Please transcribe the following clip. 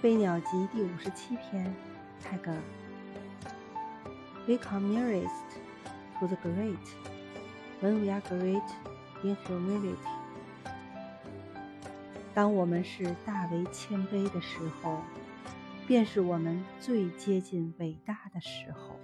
飞鸟集第五十七篇泰戈尔 we come nearest to the great when we are great in humility 当我们是大为谦卑的时候便是我们最接近伟大的时候